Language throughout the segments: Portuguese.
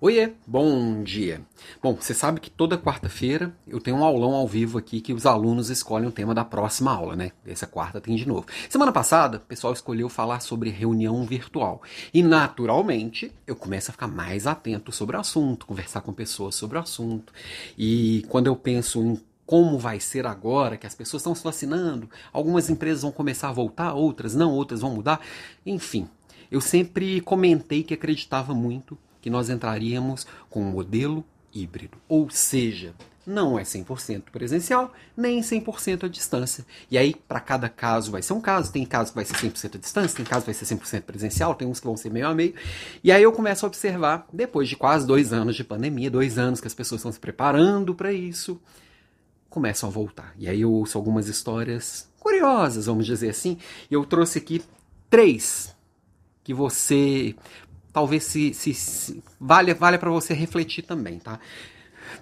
Oiê, bom dia. Bom, você sabe que toda quarta-feira eu tenho um aulão ao vivo aqui que os alunos escolhem o tema da próxima aula, né? Essa quarta tem de novo. Semana passada, o pessoal escolheu falar sobre reunião virtual. E naturalmente, eu começo a ficar mais atento sobre o assunto, conversar com pessoas sobre o assunto. E quando eu penso em como vai ser agora, que as pessoas estão se vacinando, algumas empresas vão começar a voltar, outras não, outras vão mudar, enfim. Eu sempre comentei que acreditava muito que nós entraríamos com um modelo híbrido. Ou seja, não é 100% presencial, nem 100% à distância. E aí, para cada caso, vai ser um caso. Tem casos que vai ser 100% à distância, tem casos que vai ser 100% presencial, tem uns que vão ser meio a meio. E aí eu começo a observar, depois de quase dois anos de pandemia, dois anos que as pessoas estão se preparando para isso, começam a voltar. E aí eu ouço algumas histórias curiosas, vamos dizer assim. E eu trouxe aqui três que você talvez se, se, se valha, para você refletir também, tá?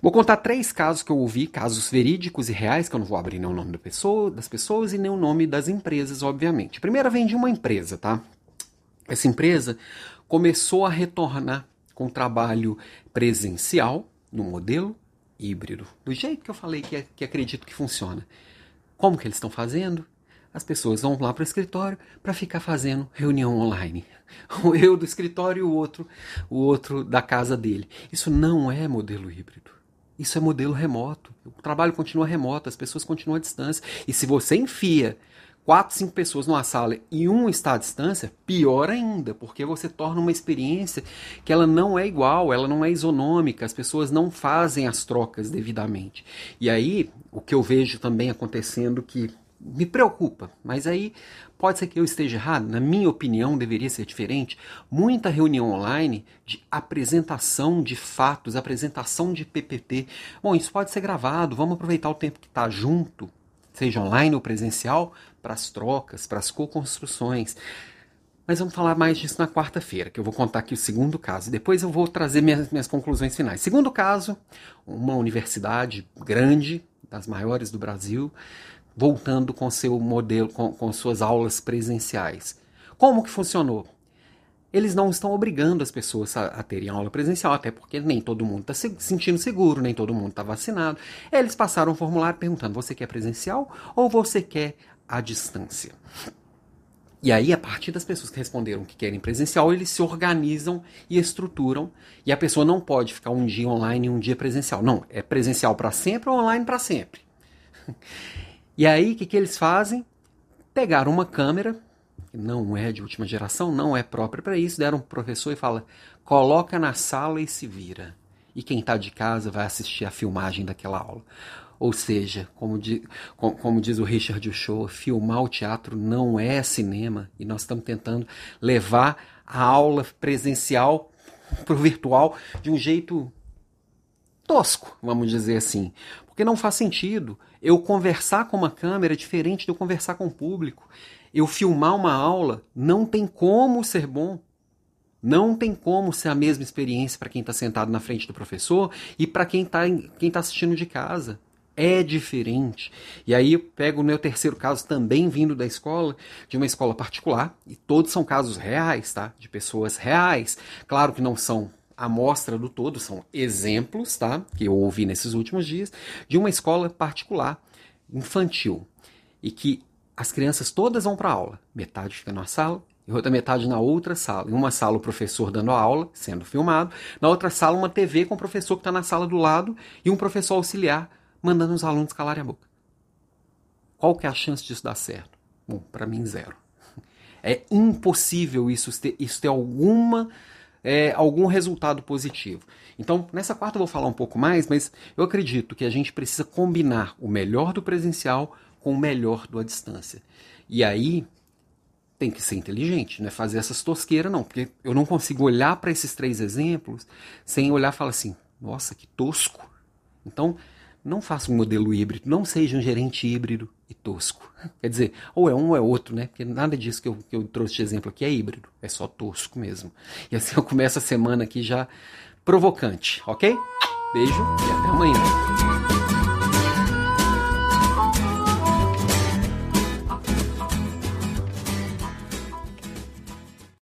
Vou contar três casos que eu ouvi, casos verídicos e reais, que eu não vou abrir nem o nome da pessoa, das pessoas e nem o nome das empresas, obviamente. Primeiro vem de uma empresa, tá? Essa empresa começou a retornar com trabalho presencial no modelo híbrido, do jeito que eu falei que, que acredito que funciona. Como que eles estão fazendo? As pessoas vão lá para o escritório para ficar fazendo reunião online. Eu do escritório e o outro, o outro da casa dele. Isso não é modelo híbrido. Isso é modelo remoto. O trabalho continua remoto, as pessoas continuam à distância. E se você enfia quatro, cinco pessoas numa sala e um está à distância, pior ainda, porque você torna uma experiência que ela não é igual, ela não é isonômica, as pessoas não fazem as trocas devidamente. E aí, o que eu vejo também acontecendo que me preocupa, mas aí pode ser que eu esteja errado, na minha opinião deveria ser diferente. Muita reunião online de apresentação de fatos, apresentação de PPT. Bom, isso pode ser gravado, vamos aproveitar o tempo que está junto, seja online ou presencial, para as trocas, para as co-construções. Mas vamos falar mais disso na quarta-feira, que eu vou contar aqui o segundo caso. Depois eu vou trazer minhas, minhas conclusões finais. Segundo caso, uma universidade grande, das maiores do Brasil, voltando com seu modelo, com, com suas aulas presenciais. Como que funcionou? Eles não estão obrigando as pessoas a, a terem aula presencial, até porque nem todo mundo está se sentindo seguro, nem todo mundo está vacinado. Eles passaram um formulário perguntando: você quer presencial ou você quer à distância? E aí, a partir das pessoas que responderam que querem presencial, eles se organizam e estruturam. E a pessoa não pode ficar um dia online e um dia presencial. Não, é presencial para sempre ou online para sempre. E aí, o que, que eles fazem? Pegaram uma câmera, que não é de última geração, não é própria para isso, deram um professor e fala: coloca na sala e se vira. E quem está de casa vai assistir a filmagem daquela aula. Ou seja, como, di, como, como diz o Richard Show, filmar o teatro não é cinema e nós estamos tentando levar a aula presencial para o virtual de um jeito tosco, vamos dizer assim. Porque não faz sentido eu conversar com uma câmera diferente de eu conversar com o público. Eu filmar uma aula não tem como ser bom. Não tem como ser a mesma experiência para quem está sentado na frente do professor e para quem está quem tá assistindo de casa. É diferente. E aí eu pego o meu terceiro caso também vindo da escola, de uma escola particular, e todos são casos reais, tá? De pessoas reais. Claro que não são amostra do todo, são exemplos, tá? Que eu ouvi nesses últimos dias, de uma escola particular infantil e que as crianças todas vão para aula, metade fica na sala e outra metade na outra sala. Em uma sala o professor dando a aula, sendo filmado, na outra sala uma TV com o professor que está na sala do lado e um professor auxiliar mandando os alunos calarem a boca. Qual que é a chance disso dar certo? Bom, para mim zero. É impossível isso ter, isso ter alguma é, algum resultado positivo. Então, nessa quarta eu vou falar um pouco mais, mas eu acredito que a gente precisa combinar o melhor do presencial com o melhor do à distância. E aí tem que ser inteligente, não é fazer essas tosqueiras, não, porque eu não consigo olhar para esses três exemplos sem olhar e falar assim: nossa, que tosco. Então, não faça um modelo híbrido, não seja um gerente híbrido e tosco. Quer dizer, ou é um ou é outro, né? Porque nada disso que eu, que eu trouxe de exemplo aqui é híbrido, é só tosco mesmo. E assim eu começo a semana aqui já provocante, ok? Beijo e até amanhã.